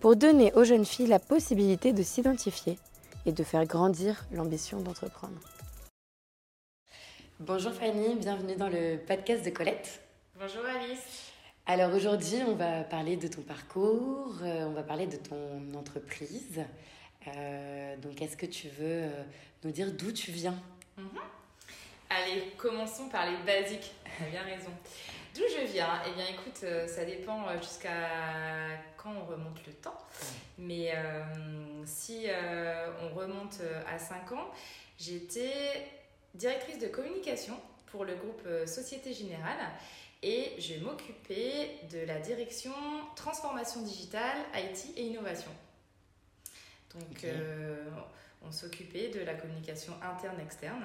pour donner aux jeunes filles la possibilité de s'identifier et de faire grandir l'ambition d'entreprendre. Bonjour Fanny, bienvenue dans le podcast de Colette. Bonjour Alice. Alors aujourd'hui, on va parler de ton parcours, euh, on va parler de ton entreprise. Euh, donc est-ce que tu veux euh, nous dire d'où tu viens? Mhm. Allez, commençons par les basiques. Tu as bien raison. D'où je viens Eh bien, écoute, euh, ça dépend euh, jusqu'à quand on remonte le temps. Mais euh, si euh, on remonte à 5 ans, j'étais directrice de communication pour le groupe Société Générale et je m'occupais de la direction transformation digitale, IT et innovation. Donc, euh, on s'occupait de la communication interne-externe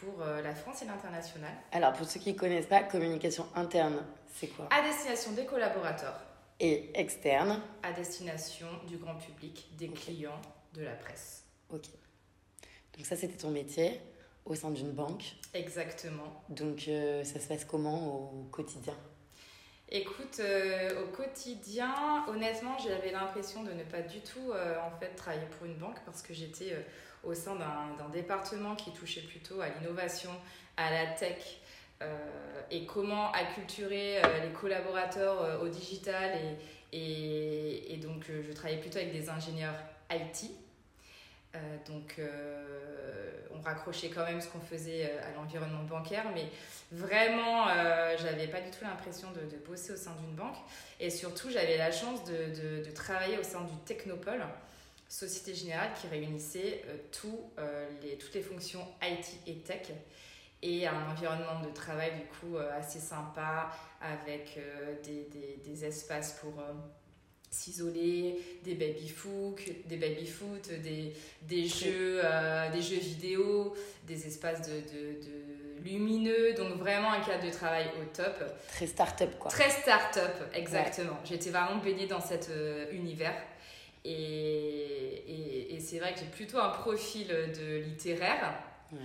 pour euh, la France et l'international, Alors pour ceux qui ne connaissent pas, communication interne, c'est quoi? À destination des collaborateurs, Et externe, à destination du grand public, des clients, de la presse. ok. Donc ça c'était ton métier au sein d'une banque. Exactement. Donc euh, ça se passe comment au quotidien? Écoute, euh, au quotidien, honnêtement, j'avais l'impression de ne pas du tout euh, en fait travailler pour une banque parce que j'étais au sein d'un département qui touchait plutôt à l'innovation, à la tech euh, et comment acculturer euh, les collaborateurs euh, au digital et, et, donc je travaillais plutôt avec des ingénieurs IT. Donc on raccrochait quand même ce qu'on faisait à l'environnement bancaire, mais vraiment j'avais pas du tout l'impression de, de bosser au sein d'une banque. Et surtout j'avais la chance de, de, de travailler au sein du Technopole, Société Générale qui réunissait euh, tout, euh, les, toutes les fonctions IT et tech et un environnement de travail du coup euh, assez sympa avec des, des, des espaces pour s'isoler, des baby-foot, des, baby-foot, des, des, jeux, des jeux vidéo, des espaces de, de, de lumineux, donc vraiment un cadre de travail au top. Très start-up quoi. Très start-up, exactement. J'étais vraiment baignée dans cet euh, univers. Et, et, et c'est vrai que j'ai plutôt un profil de littéraire. Ouais.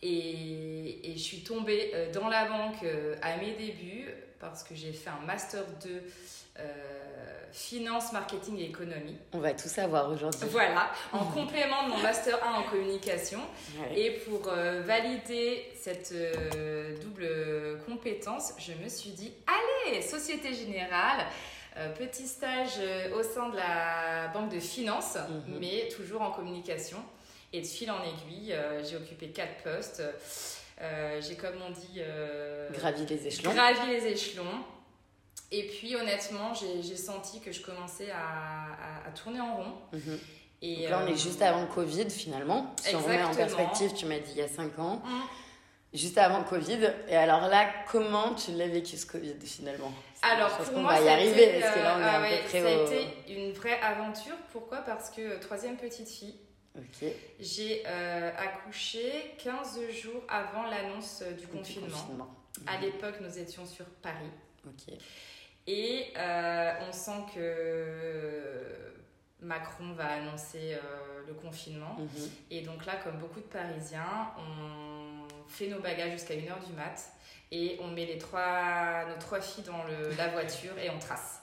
Et, et je suis tombée euh, dans la banque euh, à mes débuts parce que j'ai fait un master 2 euh, finance, marketing et économie. On va tout savoir aujourd'hui. Voilà, en complément de mon master 1 en communication. Ouais. Et pour euh, valider cette euh, double compétence, je me suis dit, allez, Société Générale, euh, petit stage euh, au sein de la banque de finance, Mhm. mais toujours en communication. Et de fil en aiguille, euh, j'ai occupé quatre postes. J'ai, comme on dit, Gravi les échelons. gravi les échelons. Et puis, honnêtement, j'ai, senti que je commençais à, à- à tourner en rond. Et, Donc là on est juste avant le Covid finalement. Si on remet en perspective, tu m'as dit il y a 5 ans. hum, Juste avant Covid. Et alors là, comment tu l'as vécu ce Covid finalement? Alors, pour qu'on moi, va y arriver parce que là on est euh, à ah peu près ça a au... été une vraie aventure. Pourquoi? Parce que euh, troisième petite fille, j'ai euh, accouché 15 jours avant l'annonce du Du confinement. confinement. À l'époque, nous étions sur Paris. Et euh, on sent que Macron va annoncer euh, le confinement. Mhm. Et donc là, comme beaucoup de Parisiens, on fait nos bagages jusqu'à 1h du mat et on met les trois, nos trois filles dans le, la voiture et on trace.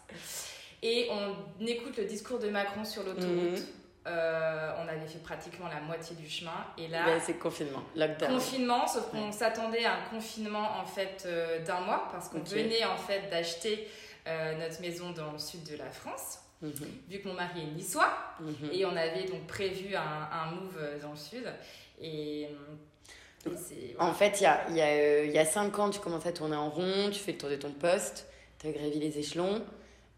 Et on écoute le discours de Macron sur l'autoroute. Mhm. Euh, on avait fait pratiquement la moitié du chemin et là, Ben, c'est confinement, lockdown. confinement, sauf qu'on s'attendait à un confinement en fait euh, d'un mois parce qu'on venait en fait d'acheter euh, notre maison dans le sud de la France, Mhm. vu que mon mari est niçois. Mhm. Et on avait donc prévu un, un move dans le sud. Et. En fait, il y a, y, a, euh, y a 5 ans, tu commences à tourner en rond, tu fais le tour de ton poste, tu as gravi les échelons.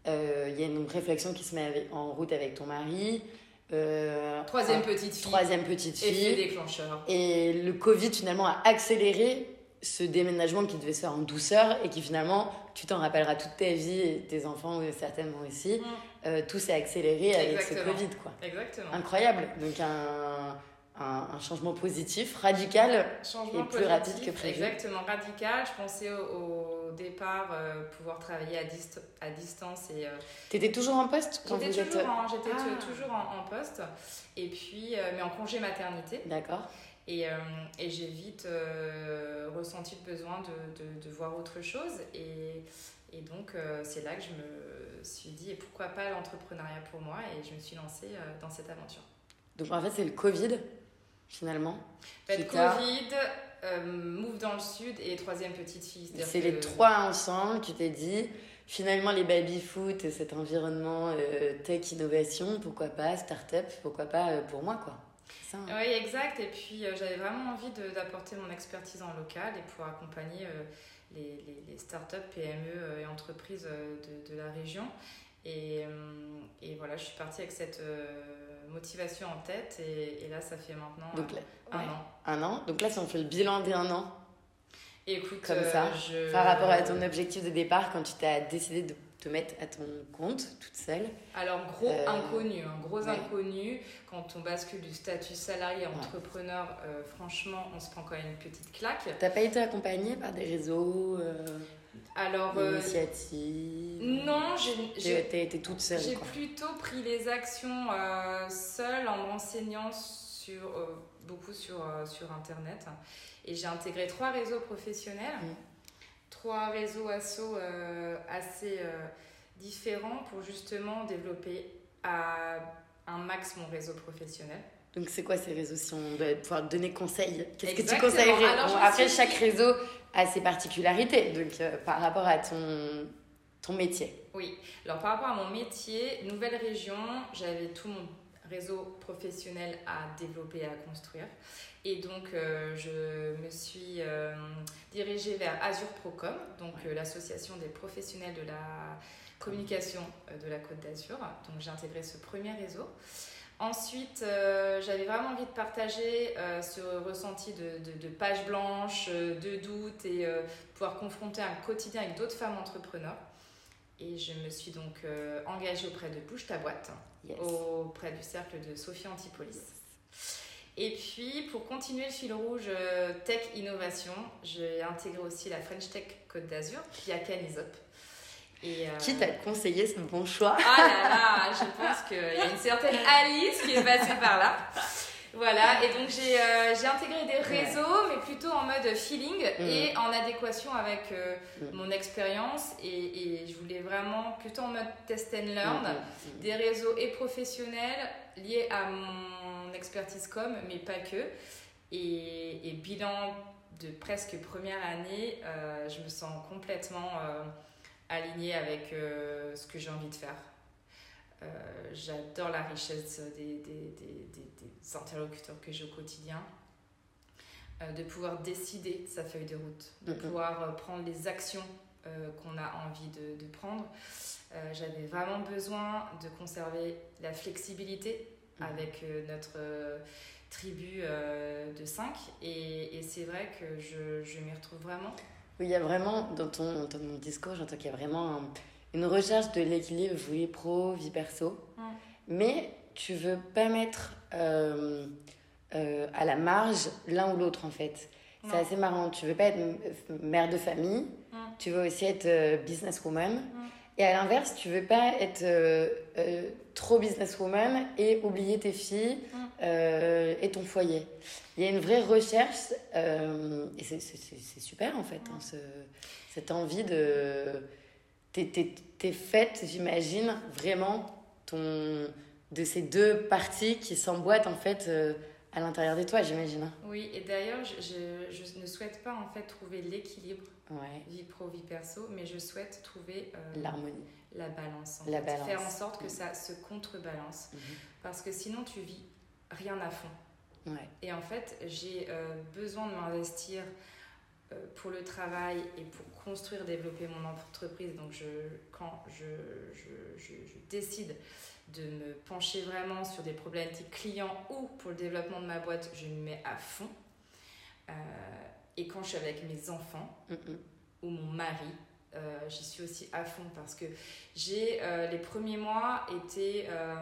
Euh, Il y a une réflexion qui se met avec- en route avec ton mari. Euh, Troisième un- petite fille. troisième petite Effet fille. déclencheur. Et le Covid, finalement, a accéléré ce déménagement qui devait se faire en douceur et qui, finalement, tu t'en rappelleras toute ta vie et tes enfants certainement aussi. Mm. tout s'est accéléré avec ce Covid. Quoi. Exactement. Incroyable. Donc un, un, changement positif, radical changement et plus rapide que prévu. Exactement, radical. Je pensais au, départ euh, pouvoir travailler à, à distance. et. Euh, tu étais toujours en poste quand J'étais toujours, en, j'étais ah. toujours en, poste, et puis, euh, mais en congé maternité. D'accord. Et, et j'ai vite ressenti le besoin de, de, de, voir autre chose. Et, et donc, c'est là que je me suis dit, et pourquoi pas l'entrepreneuriat pour moi? Et je me suis lancée dans cette aventure. Donc, en fait, c'est le Covid finalement Covid, euh, Move dans le Sud et troisième petite fille. C'est les trois ensemble, tu t'es dit, finalement les baby-foot, cet environnement euh, tech innovation, pourquoi pas, start-up, pourquoi pas euh, pour moi quoi. Hein. Oui, exact. Et puis j'avais vraiment envie d'apporter mon expertise en local et pour accompagner les, les, les start-up, PME et entreprises de, de, la région. Et, et, voilà, je suis partie avec cette motivation en tête et, là ça fait maintenant euh, un an. Un an Donc là si on fait le bilan des un an, Écoute, comme ça, euh, par rapport à ton objectif de départ quand tu t'as décidé de te mettre à ton compte toute seule Alors gros euh, inconnu, un gros inconnu. Quand on bascule du statut salarié à entrepreneur, franchement on se prend quand même une petite claque. T'as pas été accompagnée par des réseaux alors, euh, initiative Non, j'ai été toute seule. J'ai plutôt pris les actions euh, seule en m'enseignant sur, euh, beaucoup sur, sur Internet. Et j'ai intégré trois réseaux professionnels, trois réseaux assos assez différents pour justement développer à un max mon réseau professionnel. Donc, c'est quoi ces réseaux si on doit pouvoir donner conseil? Qu'est-ce que tu conseillerais? Après, chaque réseau a ses particularités, donc euh, par rapport à ton, ton métier. Oui, alors par rapport à mon métier, nouvelle région, j'avais tout mon réseau professionnel à développer, à construire. Et donc, euh, je me suis euh, dirigée vers Azure Procom, donc l'association des professionnels de la communication de la Côte d'Azur. Donc, j'ai intégré ce premier réseau. Ensuite, euh, j'avais vraiment envie de partager euh, ce ressenti de, de, de page blanche, euh, de doute et pouvoir confronter un quotidien avec d'autres femmes entrepreneurs. Et je me suis donc engagée auprès de Bouge ta boîte, auprès du cercle de Sophie Antipolis. Et puis, pour continuer le fil rouge tech innovation, j'ai intégré aussi la French Tech Côte d'Azur, qui a Canisop. Et euh, Qui t'a conseillé ce bon choix Ah là là, je pense qu'il y a une certaine Alice qui est passée par là. Voilà, et donc j'ai euh, intégré des réseaux, mais plutôt en mode feeling mm. et en adéquation avec euh, mm. mon expérience. Et, et, je voulais vraiment plutôt en mode test and learn, mm, des réseaux et professionnels liés à mon expertise com, mais pas que. Et, et bilan de presque première année, je me sens complètement aligné avec euh, ce que j'ai envie de faire. Euh, j'adore la richesse des, des, des, des, interlocuteurs que j'ai au quotidien. Euh, de pouvoir décider sa feuille de route, de pouvoir prendre les actions qu'on a envie de, de prendre. J'avais vraiment besoin de conserver la flexibilité avec notre tribu de 5 et, et c'est vrai que je, je m'y retrouve vraiment. Oui, il y a vraiment, dans ton, dans discours, j'entends qu'il y a vraiment une recherche de l'équilibre vie pro, vie perso. Mais tu veux pas mettre euh, euh, à la marge l'un ou l'autre, en fait. C'est assez marrant. Tu veux pas être mère de famille, tu veux aussi être euh, businesswoman. Et à l'inverse, tu veux pas être trop businesswoman et oublier tes filles et ton foyer il y a une vraie recherche, euh, et c'est super en fait, hein, ce, cette envie de. T'es faite, j'imagine, vraiment ton, de ces deux parties qui s'emboîtent en fait euh, à l'intérieur de toi, j'imagine. Hein. Oui, et d'ailleurs, je, je, ne souhaite pas en fait trouver l'équilibre ouais. vie pro, vie perso, mais je souhaite trouver euh, l'harmonie, la balance. la balance. Faire en sorte que mm. ça se contrebalance. Mm Parce que sinon, tu vis rien à fond. Et en fait, j'ai euh, besoin de m'investir euh, pour le travail et pour construire, développer mon entreprise. Donc, je, quand je, je, je, décide de me pencher vraiment sur des problématiques clients ou pour le développement de ma boîte, je me mets à fond. Euh, et quand je suis avec mes enfants ou mon mari, euh, j'y suis aussi à fond parce que j'ai euh, les premiers mois été euh,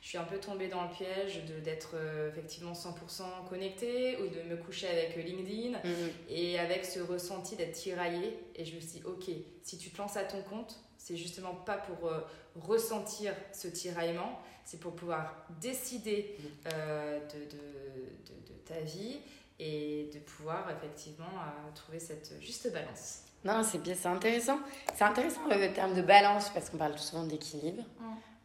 je suis un peu tombée dans le piège de d'être effectivement 100% connectée ou de me coucher avec LinkedIn mhm. et avec ce ressenti d'être tiraillée et je me suis dit ok si tu te lances à ton compte c'est justement pas pour ressentir ce tiraillement c'est pour pouvoir décider mhm. de, de, de, de, ta vie et de pouvoir effectivement trouver cette juste balance. Non, c'est bien, c'est intéressant. C'est intéressant le terme de balance parce qu'on parle souvent d'équilibre.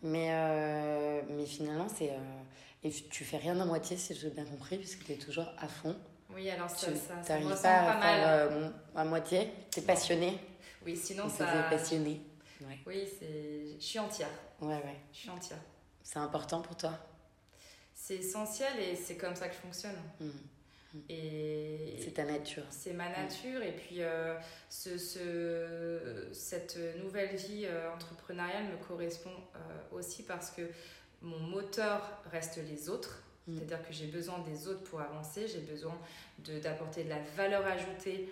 Mais, euh, mais finalement, c'est. Euh, et tu fais rien à moitié, si j'ai bien compris, puisque tu es toujours à fond. Oui, alors ça, tu ça, ça pas, pas, à faire euh, à moitié. Tu es passionné. Oui, sinon ça. Tu passionné. Ouais. Oui, c'est. Je suis entière. Ouais, ouais. Je suis entière. C'est important pour toi C'est essentiel et c'est comme ça que je fonctionne. Mmh. Et c'est ta nature. C'est ma nature. Et puis, euh, ce, ce, cette nouvelle vie euh, entrepreneuriale me correspond euh, aussi parce que mon moteur reste les autres. Mm. C'est-à-dire que j'ai besoin des autres pour avancer. J'ai besoin d'apporter de, de, la valeur ajoutée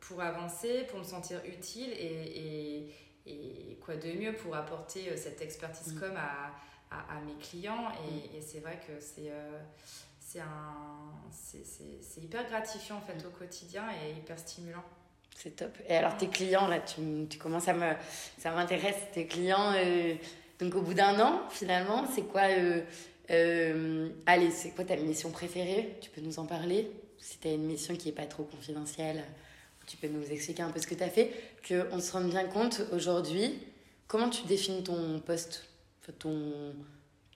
pour avancer, pour me sentir utile. Et, et, et, quoi de mieux pour apporter cette expertise mm. comme à, à, à, mes clients. Et, mm. et c'est vrai que c'est c'est un c'est hyper gratifiant en fait au quotidien et hyper stimulant. C'est top. Et alors tes clients là tu, tu commences à me ça m'intéresse tes clients euh, donc au bout d'un an finalement c'est quoi euh, euh, allez c'est quoi ta mission préférée? Tu peux nous en parler? Si tu as une mission qui est pas trop confidentielle tu peux nous expliquer un peu ce que tu as fait que on se rende bien compte aujourd'hui. Comment tu définis ton poste? Ton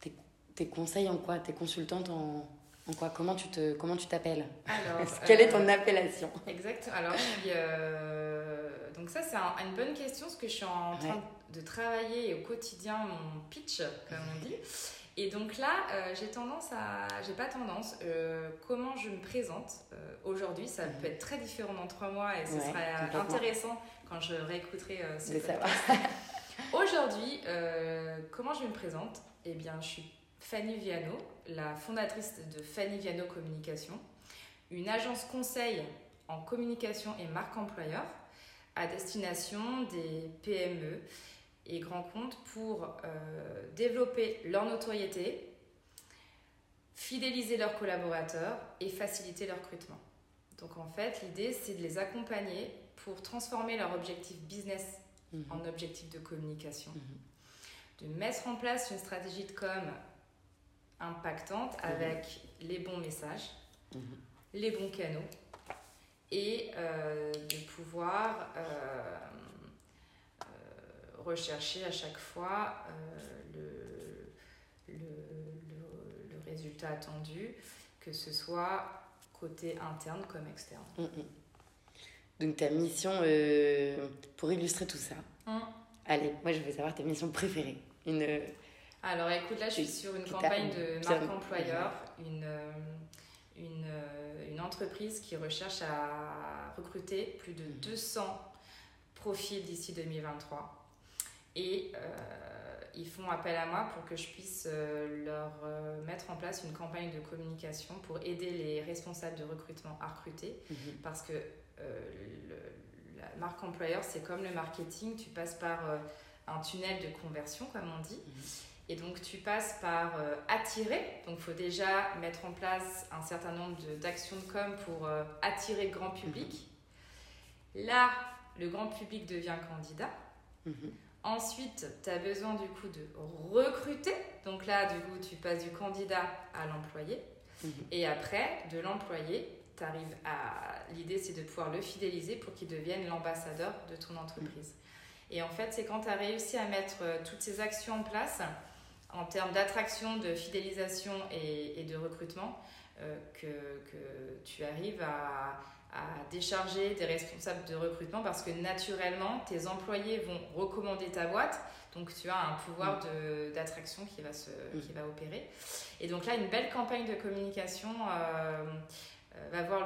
tes, tes conseils en quoi? Tes consultantes en en quoi Comment tu te comment tu t'appelles Alors, quelle est ton euh, appellation Exactement. Alors, euh, donc ça c'est une bonne question parce que je suis en train de travailler au quotidien mon pitch, comme on dit. Et donc là, euh, j'ai tendance à, j'ai pas tendance. comment je me présente aujourd'hui, ça peut être très différent dans trois mois et ce sera intéressant quand je réécouterai ce podcast. aujourd'hui, comment je me présente? Eh bien, je suis Fanny Viano, la fondatrice de Fanny Viano Communication, une agence conseil en communication et marque employeur à destination des PME et grands comptes pour euh, développer leur notoriété, fidéliser leurs collaborateurs et faciliter leur recrutement. Donc en fait, l'idée, c'est de les accompagner pour transformer leur objectif business mhm. en objectif de communication. Mhm. De mettre en place une stratégie de com impactante mhm. avec les bons messages, mhm. les bons canaux et euh, de pouvoir euh, euh, rechercher à chaque fois le, le, le, résultat attendu, que ce soit côté interne comme externe. Mhm. Donc ta mission, pour illustrer tout ça, allez, moi je veux savoir ta mission préférée. Une, alors écoute, là je suis sur une campagne de marque employeur, une, euh, une, euh, une, entreprise qui recherche à recruter plus de 200 mhm. profils d'ici 2023. Et euh, ils font appel à moi pour que je puisse leur mettre en place une campagne de communication pour aider les responsables de recrutement à recruter. Mhm. Parce que la marque employeur, c'est comme le marketing, tu passes par un tunnel de conversion, comme on dit. Mhm. Et donc tu passes par euh, attirer, donc il faut déjà mettre en place un certain nombre d'actions de, com pour euh, attirer le grand public. Mhm. Là, le grand public devient candidat. Mhm. Ensuite, tu as besoin du coup de recruter. Donc là, du coup, tu passes du candidat à l'employé. Mhm. Et après, de l'employé, tu arrives à... L'idée, c'est de pouvoir le fidéliser pour qu'il devienne l'ambassadeur de ton entreprise. Et en fait, c'est quand tu as réussi à mettre euh, toutes ces actions en place en termes d'attraction, de fidélisation et, de recrutement, euh, que, que, tu arrives à, décharger des responsables de recrutement parce que naturellement, tes employés vont recommander ta boîte. Donc, tu as un pouvoir mm. d'attraction qui, va mm. qui va opérer. Et donc là, une belle campagne de communication euh,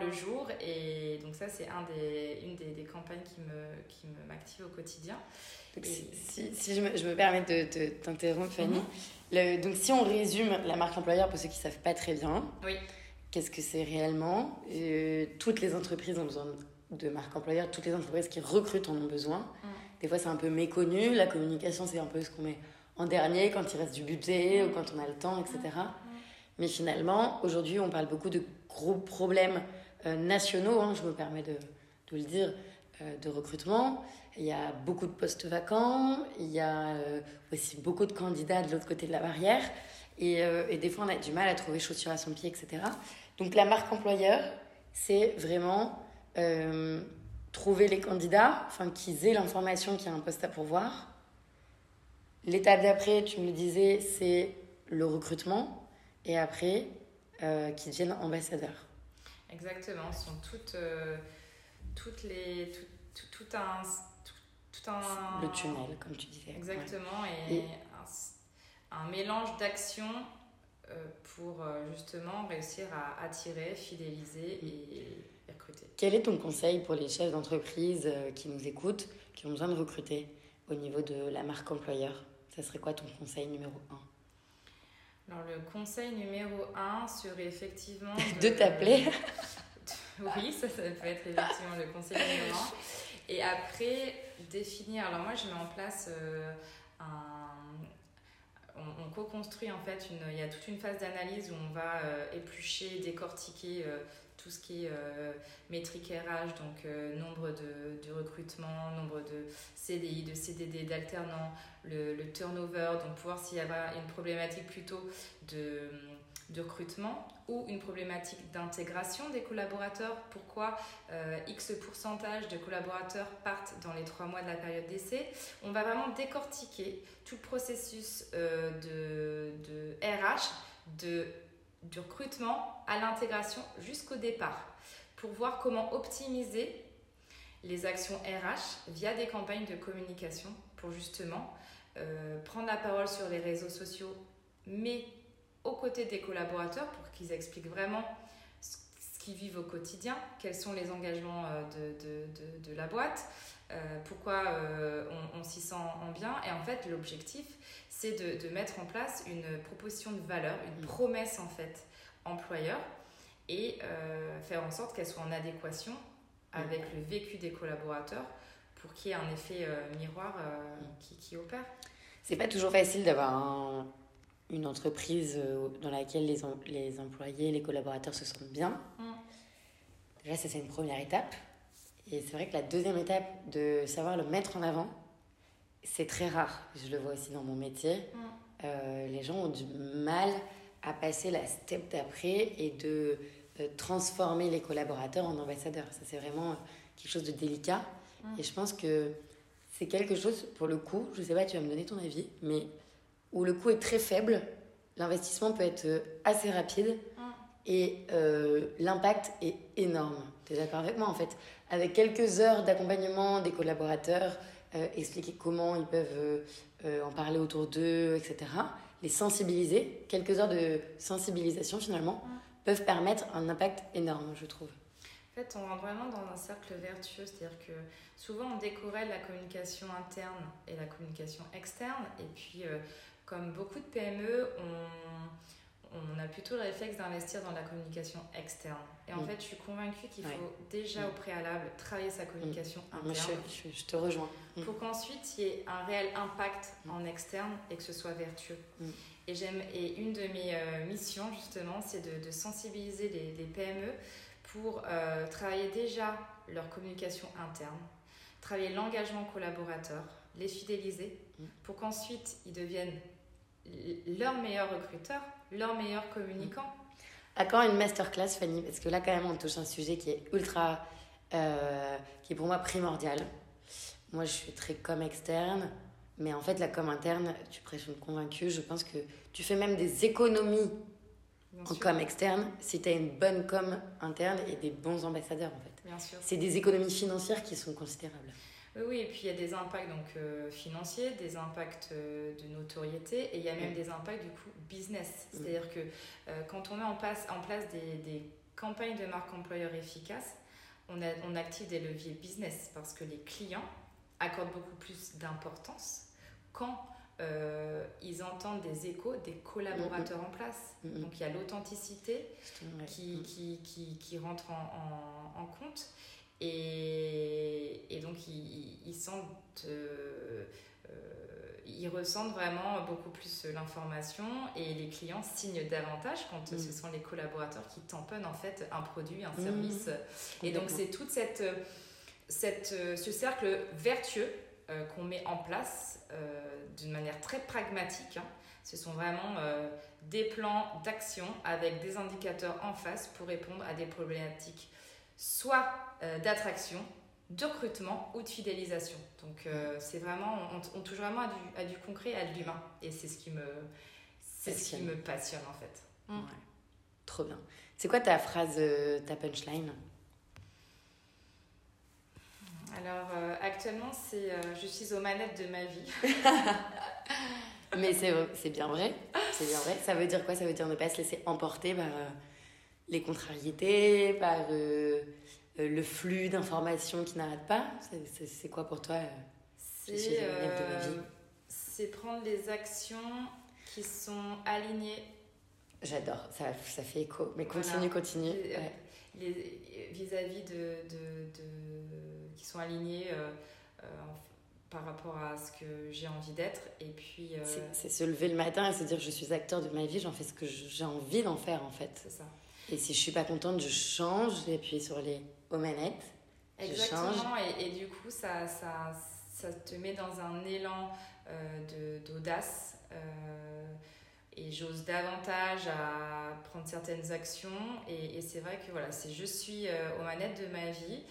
le jour. Et donc ça, c'est un des, une des, des, campagnes qui me qui m'active au quotidien. si, si, je, me, je, me, permets de, t'interrompre, Fanny, mm-hmm donc, si on résume la marque employeur pour ceux qui ne savent pas très bien, oui. qu'est-ce que c'est réellement? Euh, Toutes les entreprises ont besoin de marque employeur, toutes les entreprises qui recrutent en ont besoin. Mm. Des fois, c'est un peu méconnu. La communication, c'est un peu ce qu'on met en dernier quand il reste du budget ou quand on a le temps, etc. Mais finalement, aujourd'hui, on parle beaucoup de gros problèmes nationaux, hein, je me permets de, de le dire, euh, de recrutement. Il y a beaucoup de postes vacants, il y a euh, aussi beaucoup de candidats de l'autre côté de la barrière. Et, des fois, on a du mal à trouver chaussures à son pied, etc. Donc, la marque employeur, c'est vraiment trouver les candidats, enfin qu'ils aient l'information qu'il y a un poste à pourvoir. L'étape d'après, tu me le disais, c'est le recrutement. Et après, euh, qu'ils deviennent ambassadeurs. Exactement, sont toutes, euh, toutes les, tout, tout, un, tout, un... Le tunnel, comme tu disais. Exactement, et, Un, mélange d'actions euh, pour justement réussir à attirer, fidéliser et recruter. Quel est ton conseil pour les chefs d'entreprise qui nous écoutent, qui ont besoin de recruter au niveau de la marque employeur? Ça serait quoi ton conseil numéro 1 alors, le conseil numéro un serait effectivement. De, t'appeler Oui, ça, ça peut être effectivement le conseil numéro un. Et après, définir. Alors, moi, je mets en place euh, un. On, co-construit en fait, une, il y a toute une phase d'analyse où on va euh, éplucher, décortiquer euh, tout ce qui est euh, métrique RH, donc euh, nombre de, recrutements, nombre de CDI, de CDD, d'alternants, le, turnover, donc voir s'il y a une problématique plutôt de, de recrutement ou une problématique d'intégration des collaborateurs. Pourquoi euh, X pourcentage de collaborateurs partent dans les trois mois de la période d'essai? On va vraiment décortiquer tout le processus de, de RH, de du recrutement à l'intégration jusqu'au départ pour voir comment optimiser les actions RH via des campagnes de communication pour justement euh, prendre la parole sur les réseaux sociaux, mais aux côtés des collaborateurs pour qu'ils expliquent vraiment ce qu'ils vivent au quotidien, quels sont les engagements euh, de, la boîte, euh, pourquoi on, on s'y sent en bien. Et en fait, l'objectif, c'est de, de, mettre en place une proposition de valeur, une mm. promesse en fait employeur et euh, faire en sorte qu'elle soit en adéquation avec mm. le vécu des collaborateurs pour qu'il y ait un effet euh, miroir euh, mm. qui, qui, opère. C'est pas toujours facile d'avoir une entreprise dans laquelle les, les employés, les collaborateurs se sentent bien. Déjà, ça c'est une première étape. Et c'est vrai que la deuxième étape de savoir le mettre en avant, c'est très rare. Je le vois aussi dans mon métier. Mm. Euh, les gens ont du mal à passer la step d'après et de euh, transformer les collaborateurs en ambassadeurs. Ça, c'est vraiment quelque chose de délicat. Mm. Et je pense que c'est quelque chose, pour le coup, je sais pas, tu vas me donner ton avis, mais où le coût est très faible, l'investissement peut être assez rapide mm. et euh, l'impact est énorme. Tu es d'accord avec moi en fait? Avec quelques heures d'accompagnement des collaborateurs, euh, expliquer comment ils peuvent euh, euh, en parler autour d'eux, etc. Les sensibiliser, quelques heures de sensibilisation finalement, peuvent permettre un impact énorme, je trouve. En fait, on rentre vraiment dans un cercle vertueux, c'est-à-dire que souvent on décorrèle la communication interne et la communication externe, et puis comme beaucoup de PME, on on a plutôt le réflexe d'investir dans la communication externe. Et en mm. fait, je suis convaincue qu'il faut déjà au préalable travailler sa communication mm. interne. Je, te rejoins. Mm. Pour qu'ensuite il y ait un réel impact en externe et que ce soit vertueux. Et, j'aime, et une de mes euh, missions, justement, c'est de, sensibiliser les, PME pour euh, travailler déjà leur communication interne, travailler l'engagement collaborateur, les fidéliser, pour qu'ensuite ils deviennent leurs meilleurs recruteurs leur meilleur communicant. À quand une masterclass, Fanny Parce que là, quand même, on touche un sujet qui est ultra. Euh, qui est pour moi primordial. Moi, je suis très com externe, mais en fait, la com interne, tu prêches une convaincue. Je pense que tu fais même des économies en com externe si tu as une bonne com interne et des bons ambassadeurs, en fait. Bien sûr. C'est des économies financières qui sont considérables. Oui, et puis il y a des impacts donc, euh, financiers, des impacts euh, de notoriété, et il y a même mm. des impacts du coup business. Mm. C'est-à-dire que euh, quand on met en place, en place des, des campagnes de marque employeur efficaces, on, a, on active des leviers business parce que les clients accordent beaucoup plus d'importance quand ils entendent des échos des collaborateurs mm, en place. Donc il y a l'authenticité qui, qui, qui, qui, rentre en, en, en compte. Et, et donc, ils, ils sentent. Euh, ils ressentent vraiment beaucoup plus l'information et les clients signent davantage quand ce mm. sont les collaborateurs qui tamponnent en fait un produit, un mm. service. Et donc c'est toute cette, cette, ce cercle vertueux euh, qu'on met en place euh, d'une manière très pragmatique. Hein. Ce sont vraiment euh, des plans d'action avec des indicateurs en face pour répondre à des problématiques soit d'attraction, de recrutement ou de fidélisation. Donc euh, c'est vraiment, on, touche vraiment à du, concret, à de l'humain. Et c'est ce qui me, c'est ce qui me passionne en fait. Mm. Trop bien. C'est quoi ta phrase, euh, ta punchline? Alors euh, actuellement c'est je suis aux manettes de ma vie. Mais c'est bien vrai. C'est bien vrai. Ça veut dire quoi? Ça veut dire ne pas se laisser emporter par les contrariétés, par euh, le flux d'informations qui n'arrête pas C'est quoi pour toi euh, euh, C'est prendre les actions qui sont alignées. J'adore, ça, ça fait écho. Mais continue, continue. Vis-à-vis de, de, de, qui sont alignés par rapport à ce que j'ai envie d'être. Et puis. C'est se lever le matin et se dire je suis acteur de ma vie, j'en fais ce que j'ai envie d'en faire en fait. C'est ça. Et si je suis pas contente, je change, j'appuie sur les aux manettes. Exactement, et, et, du coup, ça, ça, ça, te met dans un élan euh, d'audace. Euh, et j'ose davantage à prendre certaines actions. Et, et c'est vrai que voilà, c'est je suis euh, aux manettes de ma vie.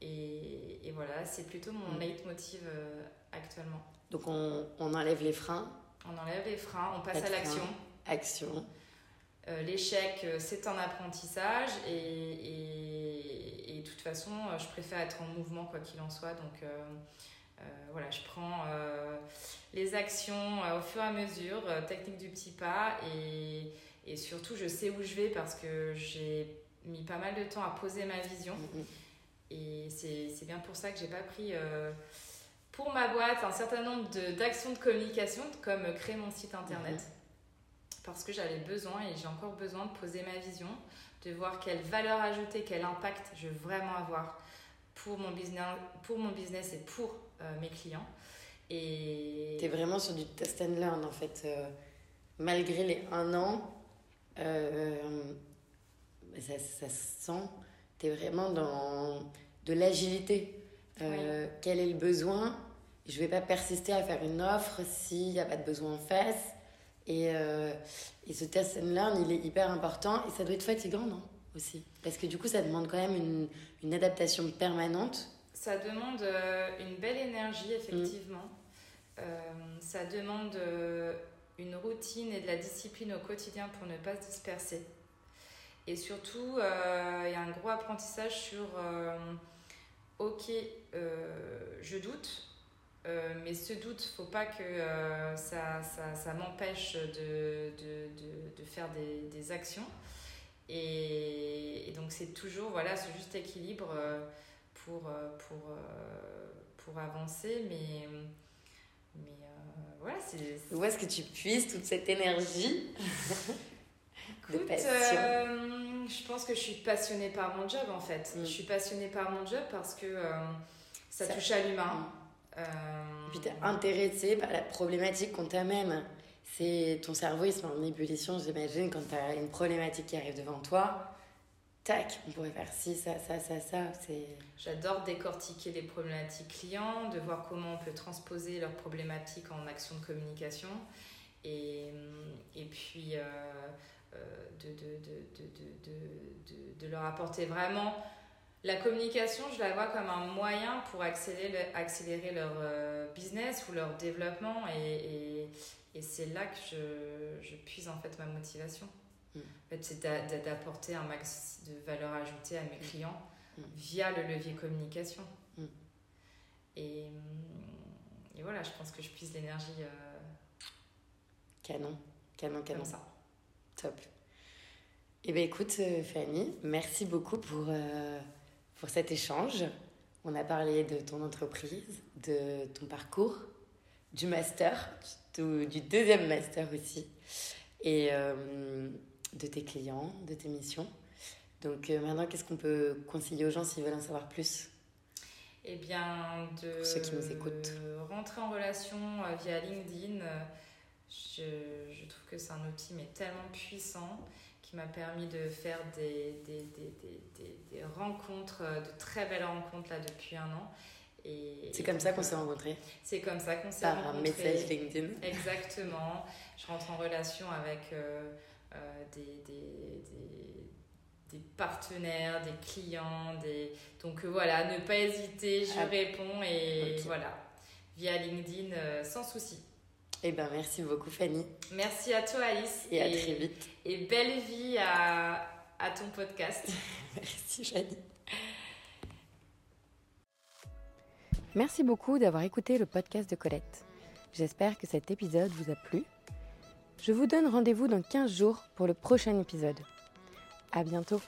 Et, et voilà, c'est plutôt mon mm. leitmotiv euh, actuellement. Donc on, on, enlève les freins. On enlève les freins, on passe à l'action. Action. Euh, l'échec, c'est un apprentissage et, et, de toute façon, je préfère être en mouvement quoi qu'il en soit. Donc euh, euh, voilà, je prends les actions au fur et à mesure, technique du petit pas et, et, surtout je sais où je vais parce que j'ai mis pas mal de temps à poser ma vision. Mm-hmm. Et c'est bien pour ça que j'ai pas pris pour ma boîte un certain nombre d'actions de, communication comme créer mon site internet. Mm-hmm parce que j'avais besoin et j'ai encore besoin de poser ma vision, de voir quelle valeur ajoutée, quel impact je veux vraiment avoir pour mon business, pour mon business et pour euh, mes clients. Et... Tu es vraiment sur du test and learn en fait. Euh, malgré les un an, euh, ça, ça, se sent, tu es vraiment dans de l'agilité. Quel est le besoin? Je vais pas persister à faire une offre s'il n'y a pas de besoin en face. Et, euh, et ce test and learn, il est hyper important et ça doit être fatigant, non Aussi? Parce que du coup, ça demande quand même une, une adaptation permanente. Ça demande euh, une belle énergie, effectivement. Mm. Euh, ça demande une routine et de la discipline au quotidien pour ne pas se disperser. Et surtout, il y a un gros apprentissage sur ok, je doute, euh, mais ce doute, faut pas que euh, ça, ça, ça m'empêche de, de, de, de, faire des, des actions. Et, et donc, c'est toujours voilà, ce juste équilibre euh, pour, pour, pour avancer. Mais, mais voilà, c'est. Où est-ce que tu puisses toute cette énergie Écoute, je pense que je suis passionnée par mon job en fait. Mm. Je suis passionnée par mon job parce que ça, touche à l'humain. Mm. Euh... Et puis t'es intéressé par la problématique qu'on t'amène. C'est ton cerveau, il se met en ébullition, j'imagine, quand t'as une problématique qui arrive devant toi. Tac, on pourrait faire ci, ça, ça, ça, ça. J'adore décortiquer les problématiques clients, de voir comment on peut transposer leurs problématiques en action de communication. Et, et puis euh, euh de, de, de, de, de, leur apporter vraiment la communication, je la vois comme un moyen pour accélérer, accélérer leur euh, business ou leur développement et, et, c'est là que je, je, puise en fait ma motivation. Mm. En fait, c'est d'apporter un max de valeur ajoutée à mes mm. clients mm. via le levier communication. Et, et, voilà, je pense que je puise l'énergie. Euh, canon, canon, canon. Comme ça. Top. Eh bien écoute euh, Fanny, merci beaucoup pour pour cet échange. On a parlé de ton entreprise, de ton parcours, du master, du deuxième master aussi, et euh, de tes clients, de tes missions. Donc maintenant, qu'est-ce qu'on peut conseiller aux gens s'ils veulent en savoir plus? Eh bien, de ceux qui nous écoutent. rentrer en relation via LinkedIn. Je, je trouve que c'est un outil mais tellement puissant qui m'a permis de faire des, des, des, des, des rencontres, de très belles rencontres là depuis un an. C'est comme ça qu'on s'est rencontrés C'est comme ça qu'on s'est rencontrés. Par message LinkedIn. Exactement. Je rentre en relation avec euh, euh, des, des, des, partenaires, des clients. Des... Donc euh, voilà, ne pas hésiter, je ah. réponds et voilà, via LinkedIn sans souci. Eh ben, merci beaucoup Fanny. Merci à toi Alice. Et, et à très vite. Et belle vie à, à ton podcast. merci Fanny. Merci beaucoup d'avoir écouté le podcast de Colette. J'espère que cet épisode vous a plu. Je vous donne rendez-vous dans 15 jours pour le prochain épisode. À bientôt!